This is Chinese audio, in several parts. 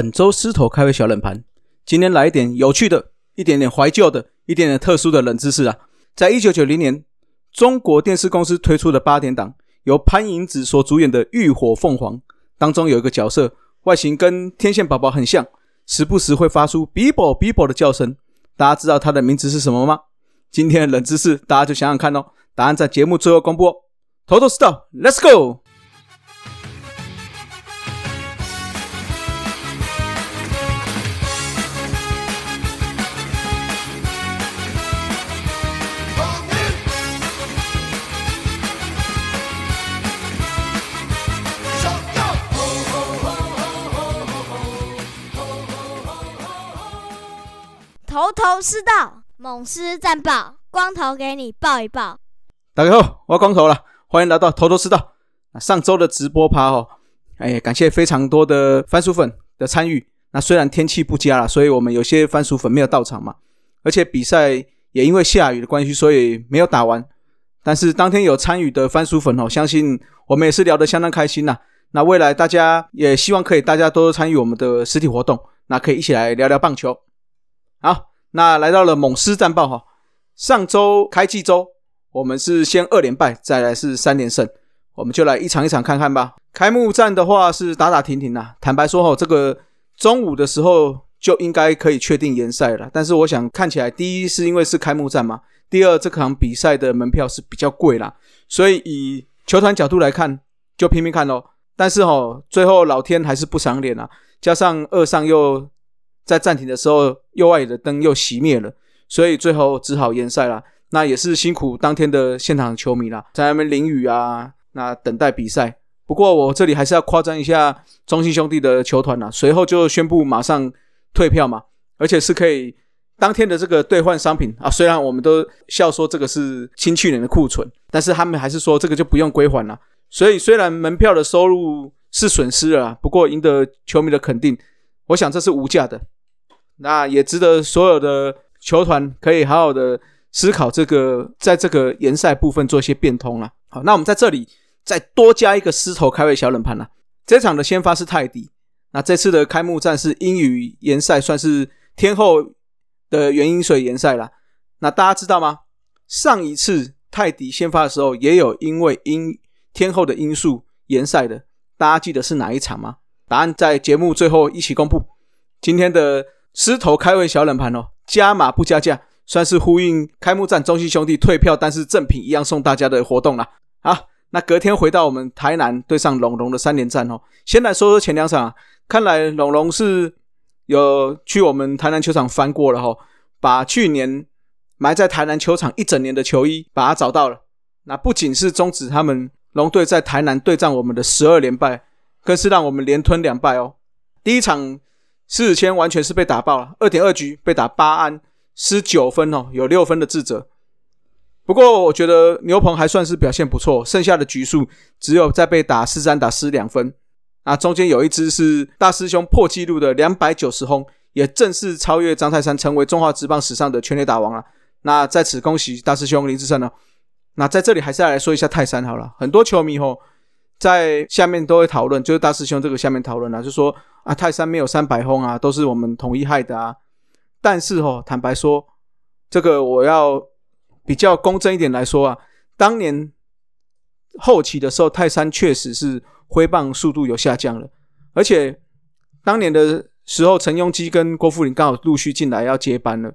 本周狮头开胃小冷盘，今天来一点有趣的，一点点怀旧的，一点点特殊的冷知识啊！在一九九零年，中国电视公司推出的八点档，由潘迎紫所主演的《浴火凤凰》当中有一个角色，外形跟天线宝宝很像，时不时会发出“比啵比啵”的叫声。大家知道他的名字是什么吗？今天的冷知识，大家就想想看哦。答案在节目最后公布哦。头头是道，Let's go！头头是道，猛狮战报，光头给你报一报。大家好，我光头了，欢迎来到头头是道。那上周的直播趴哦，哎，感谢非常多的番薯粉的参与。那虽然天气不佳了，所以我们有些番薯粉没有到场嘛，而且比赛也因为下雨的关系，所以没有打完。但是当天有参与的番薯粉哦，相信我们也是聊得相当开心呐。那未来大家也希望可以大家多多参与我们的实体活动，那可以一起来聊聊棒球。好，那来到了猛狮战报哈。上周开季周，我们是先二连败，再来是三连胜，我们就来一场一场看看吧。开幕战的话是打打停停呐。坦白说哈，这个中午的时候就应该可以确定延赛了。但是我想看起来，第一是因为是开幕战嘛，第二这场比赛的门票是比较贵啦，所以以球团角度来看，就拼命看咯。但是哈，最后老天还是不赏脸啊，加上二上又。在暂停的时候，右外野的灯又熄灭了，所以最后只好延赛了。那也是辛苦当天的现场球迷啦，在那边淋雨啊，那等待比赛。不过我这里还是要夸张一下中信兄弟的球团呐，随后就宣布马上退票嘛，而且是可以当天的这个兑换商品啊。虽然我们都笑说这个是新去年的库存，但是他们还是说这个就不用归还了。所以虽然门票的收入是损失了，不过赢得球迷的肯定。我想这是无价的，那也值得所有的球团可以好好的思考这个，在这个联赛部分做一些变通了。好，那我们在这里再多加一个狮头开胃小冷盘了。这场的先发是泰迪，那这次的开幕战是英语联赛，算是天后的原因水联赛了。那大家知道吗？上一次泰迪先发的时候，也有因为因天后的因素延赛的，大家记得是哪一场吗？答案在节目最后一起公布。今天的狮头开胃小冷盘哦，加码不加价，算是呼应开幕战中信兄弟退票，但是赠品一样送大家的活动啦。好，那隔天回到我们台南对上龙龙的三连战哦。先来说说前两场，看来龙龙是有去我们台南球场翻过了哈，把去年埋在台南球场一整年的球衣把它找到了。那不仅是终止他们龙队在台南对战我们的十二连败。更是让我们连吞两败哦。第一场狮子谦完全是被打爆了，二点二局被打八安失九分哦，有六分的自责。不过我觉得牛棚还算是表现不错，剩下的局数只有在被打四三打失两分。那中间有一支是大师兄破纪录的两百九十轰，也正式超越张泰山，成为中华职棒史上的全垒打王了。那在此恭喜大师兄林志胜哦。那在这里还是要来说一下泰山好了，很多球迷吼。在下面都会讨论，就是大师兄这个下面讨论啊，就说啊泰山没有三百轰啊，都是我们统一害的啊。但是哦，坦白说，这个我要比较公正一点来说啊，当年后期的时候，泰山确实是挥棒速度有下降了，而且当年的时候，陈庸基跟郭富林刚好陆续进来要接班了，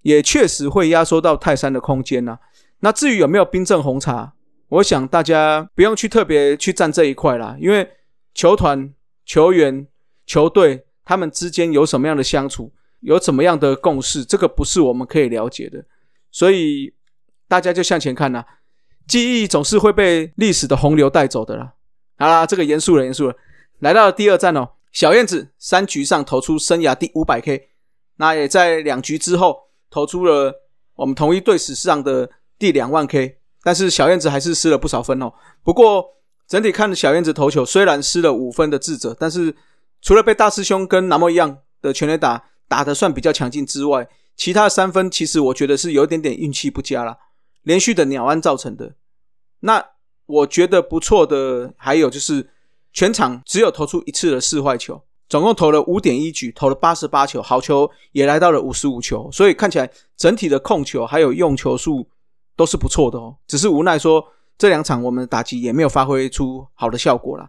也确实会压缩到泰山的空间呐。那至于有没有冰镇红茶？我想大家不用去特别去站这一块啦，因为球团、球员、球队他们之间有什么样的相处，有怎么样的共识，这个不是我们可以了解的。所以大家就向前看啦，记忆总是会被历史的洪流带走的啦。好啦，这个严肃了，严肃了。来到了第二站哦，小燕子三局上投出生涯第五百 K，那也在两局之后投出了我们同一队史上的第两万 K。但是小燕子还是失了不少分哦。不过整体看小燕子投球，虽然失了五分的智者，但是除了被大师兄跟南摩一样的全垒打打得算比较强劲之外，其他三分其实我觉得是有一点点运气不佳啦，连续的鸟安造成的。那我觉得不错的还有就是全场只有投出一次的四坏球，总共投了五点一局，投了八十八球，好球也来到了五十五球，所以看起来整体的控球还有用球数都是不错的哦。只是无奈说这两场我们的打击也没有发挥出好的效果啦。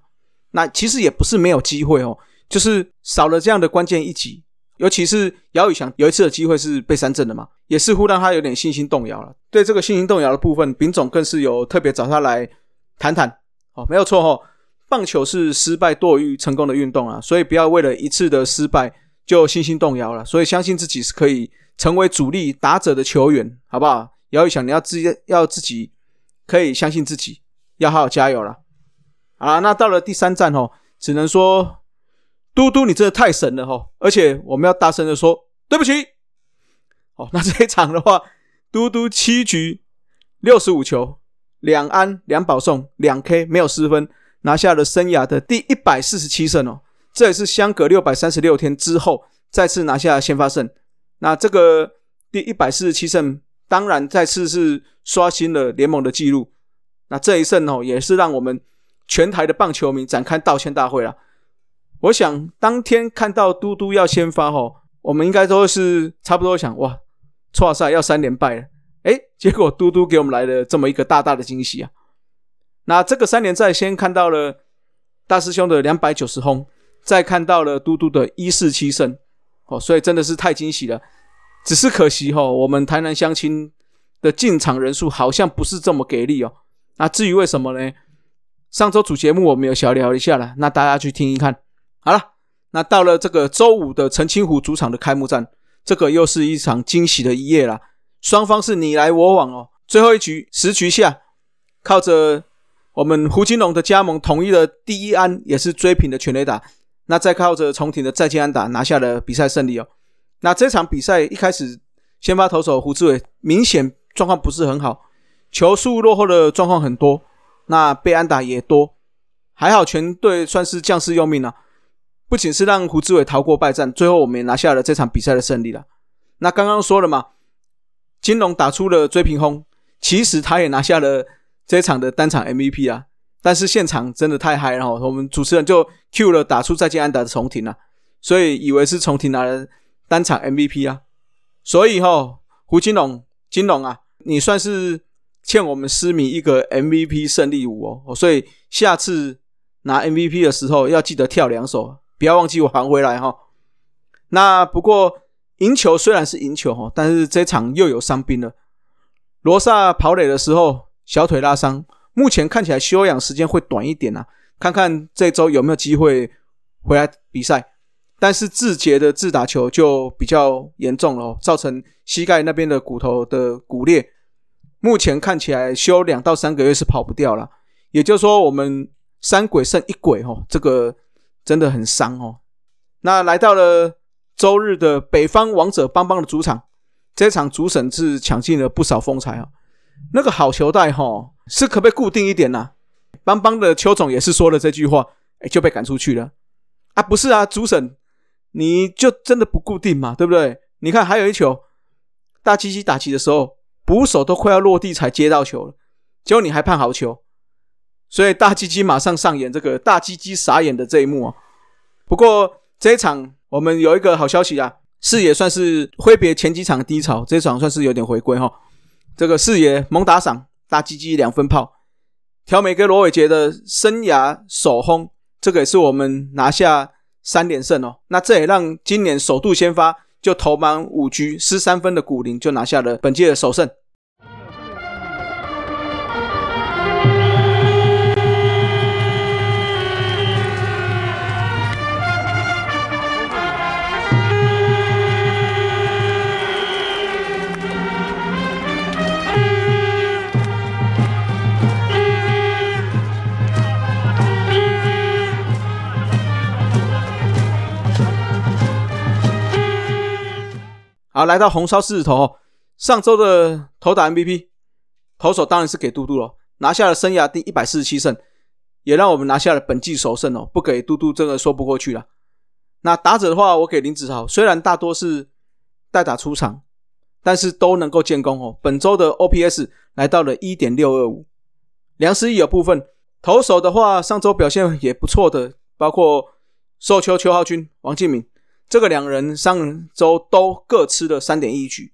那其实也不是没有机会哦，就是少了这样的关键一击。尤其是姚宇翔有一次的机会是被三振的嘛，也似乎让他有点信心动摇了。对这个信心动摇的部分，丙总更是有特别找他来谈谈。哦，没有错哦，棒球是失败多于成功的运动啊，所以不要为了一次的失败就信心动摇了。所以相信自己是可以成为主力打者的球员，好不好？姚宇翔，你要自己要自己可以相信自己，要好好加油了。好，那到了第三站哦，只能说。嘟嘟，你真的太神了哈！而且我们要大声的说对不起。好，那这一场的话，嘟嘟七局六十五球，两安两保送两 K，没有失分，拿下了生涯的第一百四十七胜哦。这也是相隔六百三十六天之后再次拿下先发胜。那这个第一百四十七胜，当然再次是刷新了联盟的纪录。那这一胜哦，也是让我们全台的棒球迷展开道歉大会了。我想当天看到嘟嘟要先发吼，我们应该都是差不多想哇，错赛要三连败了，哎，结果嘟嘟给我们来了这么一个大大的惊喜啊！那这个三连战先看到了大师兄的两百九十轰，再看到了嘟嘟的一四七胜，哦，所以真的是太惊喜了。只是可惜哈，我们台南相亲的进场人数好像不是这么给力哦。那至于为什么呢？上周主节目我们有小聊一下了，那大家去听一看。好了，那到了这个周五的澄清湖主场的开幕战，这个又是一场惊喜的一夜啦。双方是你来我往哦。最后一局十局下，靠着我们胡金龙的加盟，统一的第一安也是追平的全垒打。那再靠着重庭的再见安打，拿下了比赛胜利哦。那这场比赛一开始，先发投手胡志伟明显状况不是很好，球速落后的状况很多，那被安打也多，还好全队算是将士用命啊。不仅是让胡志伟逃过败战，最后我们也拿下了这场比赛的胜利了。那刚刚说了嘛，金龙打出了追平轰，其实他也拿下了这场的单场 MVP 啊。但是现场真的太嗨了，我们主持人就 Q 了打出再见安打的重庭啊，所以以为是重庭拿了单场 MVP 啊。所以哈，胡金龙金龙啊，你算是欠我们狮迷一个 MVP 胜利舞哦。所以下次拿 MVP 的时候要记得跳两手。不要忘记我还回来哈。那不过赢球虽然是赢球哈，但是这场又有伤兵了。罗萨跑垒的时候小腿拉伤，目前看起来休养时间会短一点啊。看看这周有没有机会回来比赛。但是志杰的自打球就比较严重了，造成膝盖那边的骨头的骨裂。目前看起来休两到三个月是跑不掉了。也就是说，我们三鬼剩一鬼哈，这个。真的很伤哦。那来到了周日的北方王者邦邦的主场，这场主审是抢尽了不少风采啊。那个好球带哈，是可不可以固定一点呢？邦邦的邱总也是说了这句话，哎，就被赶出去了啊。不是啊，主审你就真的不固定嘛，对不对？你看还有一球，大鸡鸡打击的时候，捕手都快要落地才接到球了，结果你还判好球。所以大鸡鸡马上上演这个大鸡鸡傻眼的这一幕啊！不过这一场我们有一个好消息啊，四爷算是挥别前几场低潮，这场算是有点回归哈。这个四爷猛打赏，大鸡鸡两分炮，挑美跟罗伟杰的生涯首轰，这个也是我们拿下三连胜哦。那这也让今年首度先发就投满五局失三分的古林就拿下了本届的首胜。好，来到红烧狮子头哦，上周的投打 MVP，投手当然是给嘟嘟了，拿下了生涯第一百四十七胜，也让我们拿下了本季首胜哦。不给嘟嘟，真的说不过去了。那打者的话，我给林子豪，虽然大多是代打出场，但是都能够建功哦。本周的 OPS 来到了一点六二五。梁思义有部分投手的话，上周表现也不错的，包括寿球邱浩军、王敬敏，这个两人上周都各吃了三点一局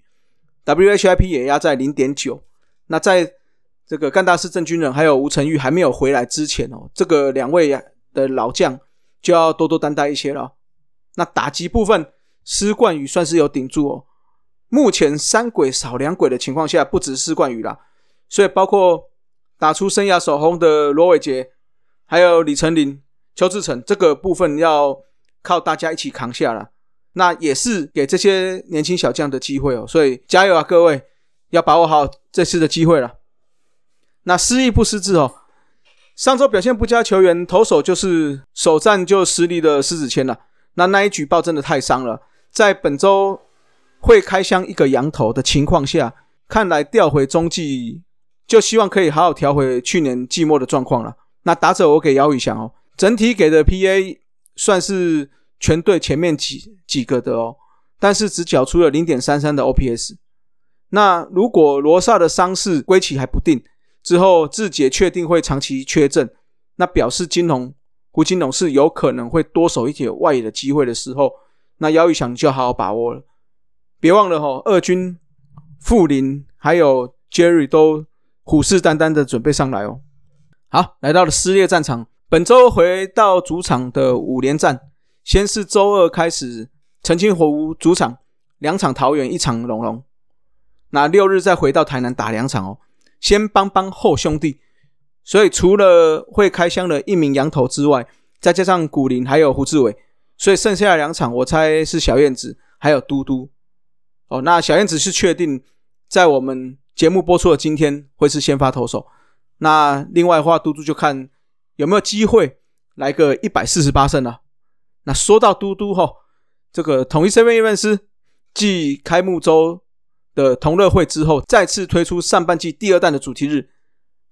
，WHIP 也压在零点九。那在这个干大师郑军人还有吴成玉还没有回来之前哦，这个两位的老将就要多多担待一些了。那打击部分，施冠宇算是有顶住哦。目前三鬼少两鬼的情况下，不止施冠宇啦，所以包括打出生涯首轰的罗伟杰，还有李成林、邱志成这个部分要靠大家一起扛下了。那也是给这些年轻小将的机会哦，所以加油啊，各位，要把握好这次的机会了。那失意不失智哦，上周表现不佳球员投手就是首战就失利的狮子谦了。那那一举报真的太伤了，在本周会开箱一个羊头的情况下，看来调回中继就希望可以好好调回去年季末的状况了。那打者我给姚宇翔哦，整体给的 PA 算是全队前面几几个的哦，但是只缴出了零点三三的 OPS。那如果罗萨的伤势归期还不定，之后志杰确定会长期缺阵，那表示金龙。胡金龙是有可能会多守一些外野的机会的时候，那姚宇翔就要好好把握了。别忘了哈，二军傅林还有 Jerry 都虎视眈眈的准备上来哦。好，来到了撕裂战场，本周回到主场的五连战，先是周二开始澄清湖主场两场桃园一场龙龙，那六日再回到台南打两场哦，先帮帮后兄弟。所以除了会开箱的一名羊头之外，再加上古林还有胡志伟，所以剩下的两场我猜是小燕子还有嘟嘟。哦，那小燕子是确定在我们节目播出的今天会是先发投手。那另外的话，嘟嘟就看有没有机会来个一百四十八胜了。那说到嘟嘟哈，这个统一 seven events 继开幕周的同乐会之后，再次推出上半季第二弹的主题日。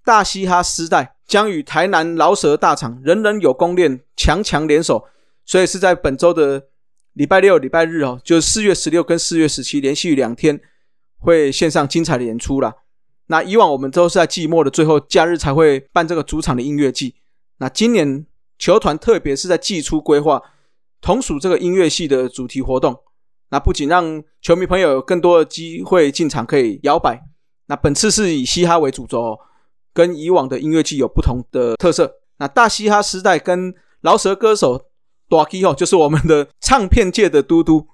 大嘻哈时代将与台南饶舌大厂人人有功练强强联手，所以是在本周的礼拜六、礼拜日哦，就是四月十六跟四月十七连续两天会线上精彩的演出啦。那以往我们都是在季末的最后假日才会办这个主场的音乐季，那今年球团特别是在季初规划同属这个音乐系的主题活动，那不仅让球迷朋友有更多的机会进场可以摇摆，那本次是以嘻哈为主轴。跟以往的音乐季有不同的特色。那大嘻哈时代跟饶舌歌手 d a k i 哦，就是我们的唱片界的嘟嘟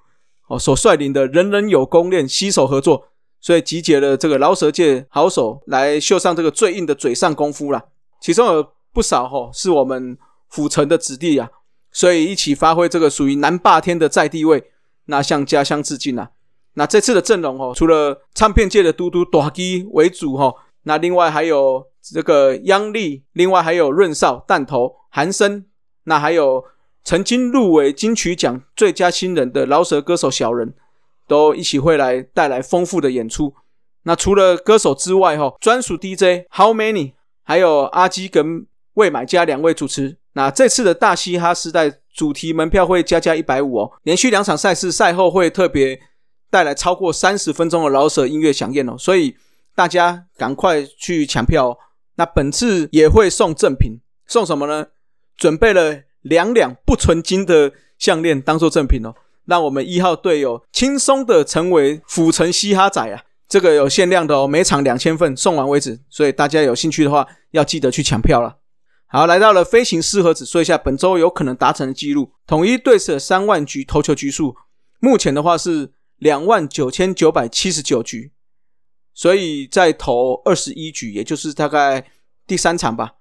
哦，所率领的人人有功练携手合作，所以集结了这个饶舌界好手来秀上这个最硬的嘴上功夫啦。其中有不少哈是我们府城的子弟啊，所以一起发挥这个属于南霸天的在地位，那向家乡致敬啊。那这次的阵容哦，除了唱片界的嘟嘟 d a k i 为主哈，那另外还有。这个央丽，另外还有润少、弹头、韩生，那还有曾经入围金曲奖最佳新人的饶舌歌手小人，都一起会来带来丰富的演出。那除了歌手之外，哈，专属 DJ How Many，还有阿基跟魏买家两位主持。那这次的大嘻哈时代主题门票会加价一百五哦，连续两场赛事赛后会特别带来超过三十分钟的饶舌音乐响宴哦，所以大家赶快去抢票哦。那本次也会送赠品，送什么呢？准备了两两不纯金的项链当做赠品哦，让我们一号队友轻松的成为府城嘻哈仔啊！这个有限量的哦，每场两千份，送完为止。所以大家有兴趣的话，要记得去抢票了。好，来到了飞行四盒子，说一下本周有可能达成的记录：统一队是三万局投球局数，目前的话是两万九千九百七十九局。所以在投二十一局，也就是大概第三场吧，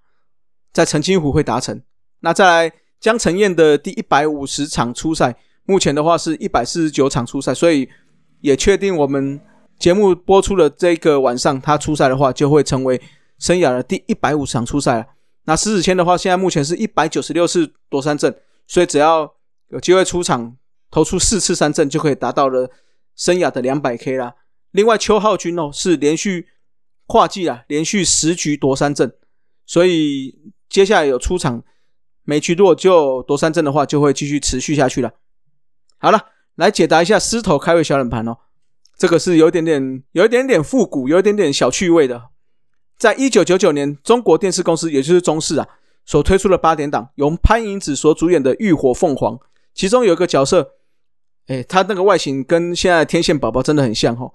在澄清湖会达成。那再来江承彦的第一百五十场初赛，目前的话是一百四十九场初赛，所以也确定我们节目播出的这个晚上，他出赛的话，就会成为生涯的第一百五十场初赛了。那狮子谦的话，现在目前是一百九十六次夺三阵，所以只要有机会出场投出四次三振，就可以达到了生涯的两百 K 啦。另外，邱浩军哦是连续跨季啊，连续十局夺三振，所以接下来有出场，每局如果就夺三振的话，就会继续持续下去了。好了，来解答一下狮头开胃小冷盘哦，这个是有点点、有一点点复古、有一点点小趣味的。在一九九九年，中国电视公司也就是中视啊，所推出的八点档，由潘迎紫所主演的《浴火凤凰》，其中有一个角色，哎，他那个外形跟现在天线宝宝真的很像哦。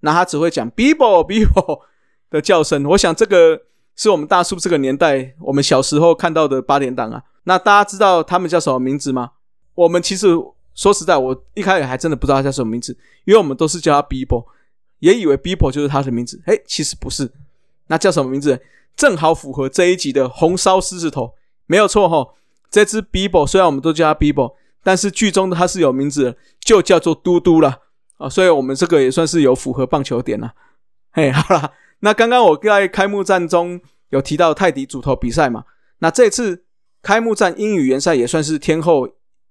那他只会讲 “bibo bibo” 的叫声，我想这个是我们大叔这个年代我们小时候看到的八点档啊。那大家知道他们叫什么名字吗？我们其实说实在，我一开始还真的不知道他叫什么名字，因为我们都是叫他 “bibo”，也以为 “bibo” 就是他的名字。哎，其实不是，那叫什么名字？正好符合这一集的红烧狮子头，没有错哈。这只 Bibo 虽然我们都叫它 Bibo，但是剧中它是有名字的，就叫做嘟嘟了啊。所以我们这个也算是有符合棒球点了。嘿，好了，那刚刚我在开幕战中有提到泰迪主投比赛嘛？那这次开幕战英语联赛也算是天后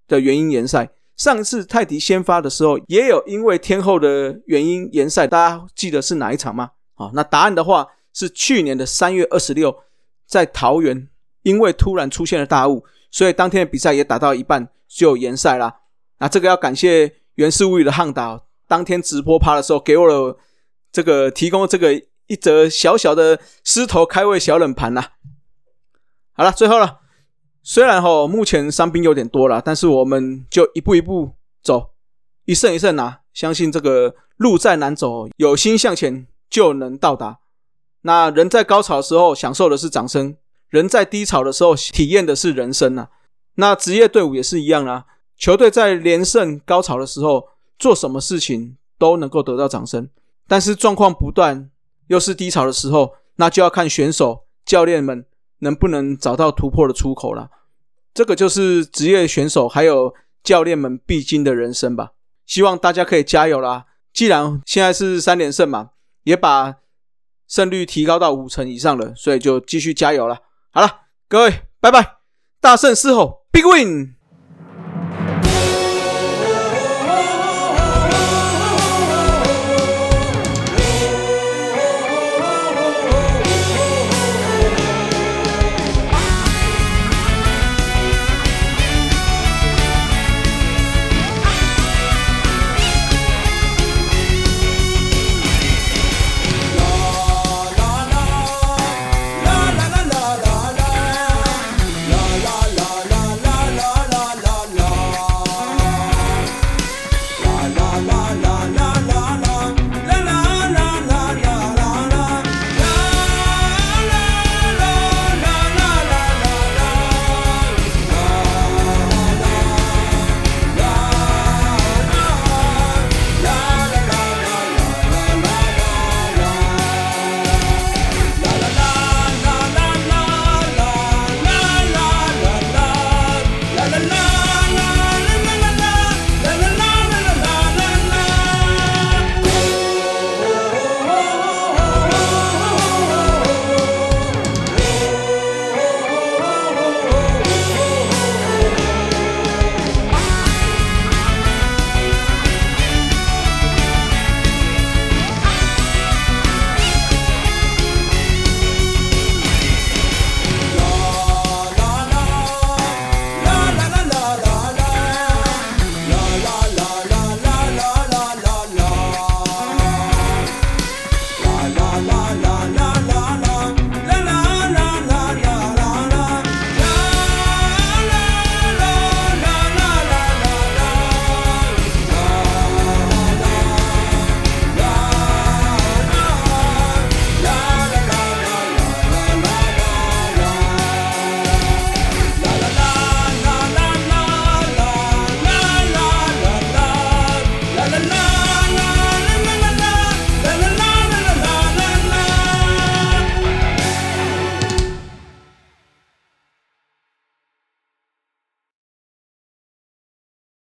的原因联赛。上次泰迪先发的时候，也有因为天后的原因联赛，大家记得是哪一场吗？啊，那答案的话。是去年的三月二十六，在桃园，因为突然出现了大雾，所以当天的比赛也打到一半就延赛啦。那这个要感谢原氏物语的汉导，当天直播趴的时候给我了这个提供这个一则小小的狮头开胃小冷盘呐。好了，最后了，虽然哈目前伤兵有点多了，但是我们就一步一步走，一胜一胜拿，相信这个路再难走，有心向前就能到达。那人在高潮的时候享受的是掌声，人在低潮的时候体验的是人生呐。那职业队伍也是一样啊，球队在连胜高潮的时候做什么事情都能够得到掌声，但是状况不断又是低潮的时候，那就要看选手、教练们能不能找到突破的出口了。这个就是职业选手还有教练们必经的人生吧。希望大家可以加油啦！既然现在是三连胜嘛，也把。胜率提高到五成以上了，所以就继续加油了。好了，各位，拜拜！大胜狮吼，Big Win！